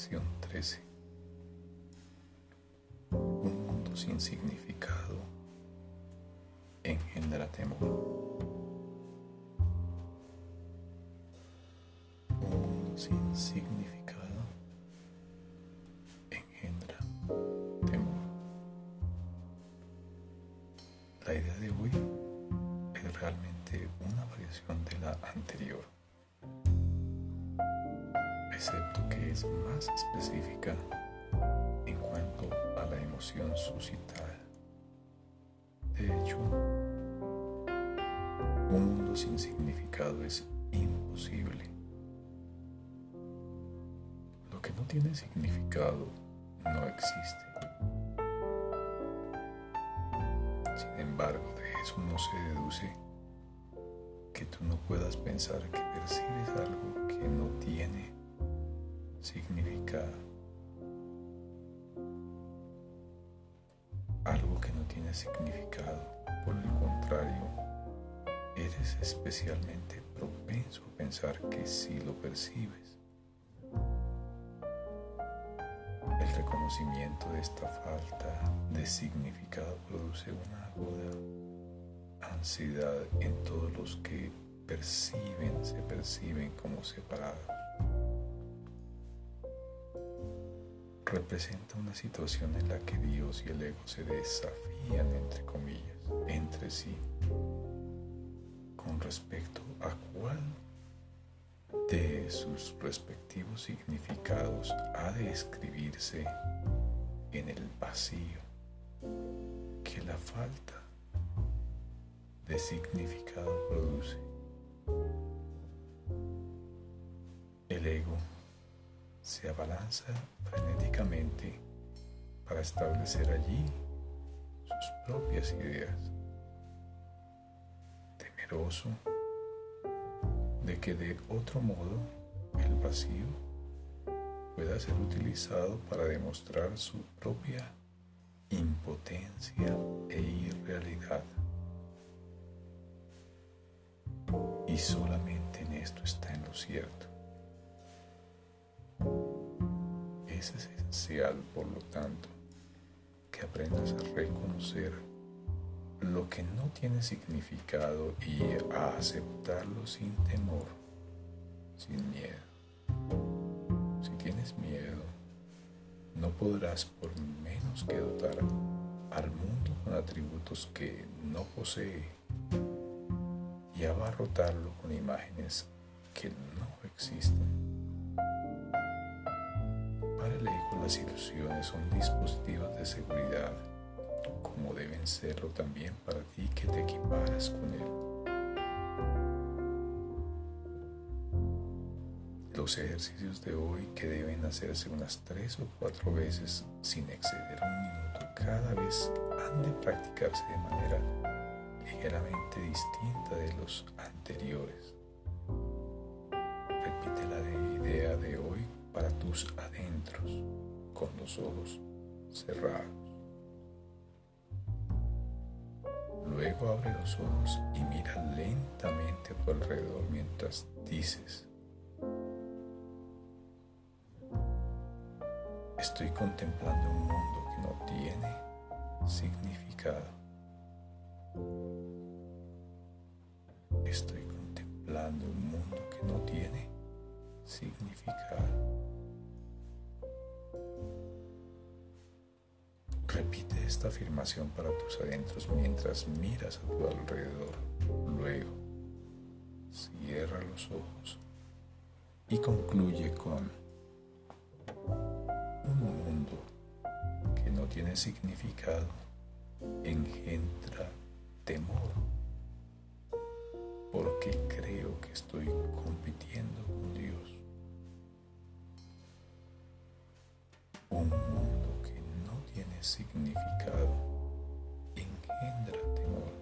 Lección 13. Un mundo sin significado engendra temor. Un mundo sin significado engendra temor. La idea de hoy es realmente una variación de la anterior es más específica en cuanto a la emoción suscitada. De hecho, un mundo sin significado es imposible. Lo que no tiene significado no existe. Sin embargo, de eso no se deduce que tú no puedas pensar que percibes algo que no tiene significa algo que no tiene significado. Por el contrario, eres especialmente propenso a pensar que sí lo percibes. El reconocimiento de esta falta de significado produce una aguda ansiedad en todos los que perciben, se perciben como separados. Representa una situación en la que Dios y el ego se desafían, entre comillas, entre sí, con respecto a cuál de sus respectivos significados ha de escribirse en el vacío que la falta de significado produce. Se abalanza frenéticamente para establecer allí sus propias ideas, temeroso de que de otro modo el vacío pueda ser utilizado para demostrar su propia impotencia e irrealidad. Y solamente en esto está en lo cierto. Es esencial, por lo tanto, que aprendas a reconocer lo que no tiene significado y a aceptarlo sin temor, sin miedo. Si tienes miedo, no podrás por menos que dotar al mundo con atributos que no posee y abarrotarlo con imágenes que no existen. Las ilusiones son dispositivos de seguridad, como deben serlo también para ti que te equiparas con él. Los ejercicios de hoy que deben hacerse unas tres o cuatro veces sin exceder un minuto cada vez han de practicarse de manera ligeramente distinta de los anteriores. Repite la idea de hoy para tus adentros con los ojos cerrados. Luego abre los ojos y mira lentamente a tu alrededor mientras dices, estoy contemplando un mundo que no tiene significado. Estoy contemplando un mundo que no tiene significado. Esta afirmación para tus adentros mientras miras a tu alrededor. Luego, cierra los ojos y concluye con un mundo que no tiene significado engendra temor porque creo que estoy compitiendo con Dios. Un significado engendra temor,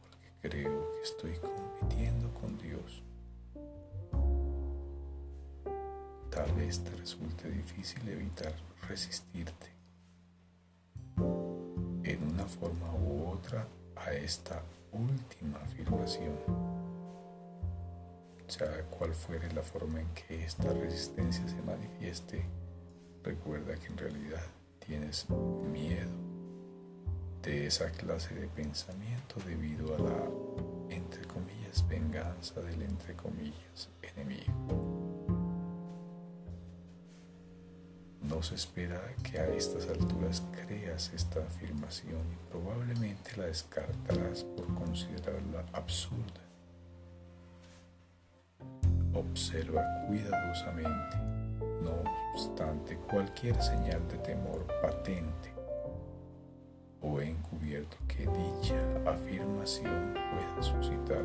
porque creo que estoy compitiendo con Dios. Tal vez te resulte difícil evitar resistirte en una forma u otra a esta última afirmación. sea cual fuere la forma en que esta resistencia se manifieste, recuerda que en realidad tienes miedo de esa clase de pensamiento debido a la, entre comillas, venganza del, entre comillas, enemigo. No se espera que a estas alturas creas esta afirmación y probablemente la descartarás por considerarla absurda. Observa cuidadosamente, no obstante, cualquier señal de temor patente o encubierto que dicha afirmación pueda suscitar.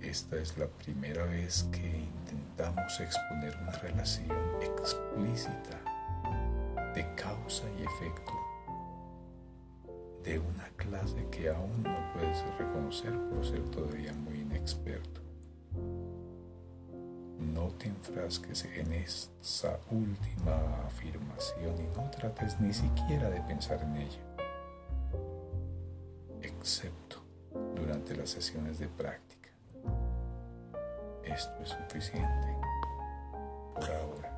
Esta es la primera vez que intentamos exponer una relación explícita de causa y efecto de una clase que aún no puedes reconocer por ser todavía muy inexperto. Te enfrasques en esa última afirmación y no trates ni siquiera de pensar en ella, excepto durante las sesiones de práctica. Esto es suficiente por ahora.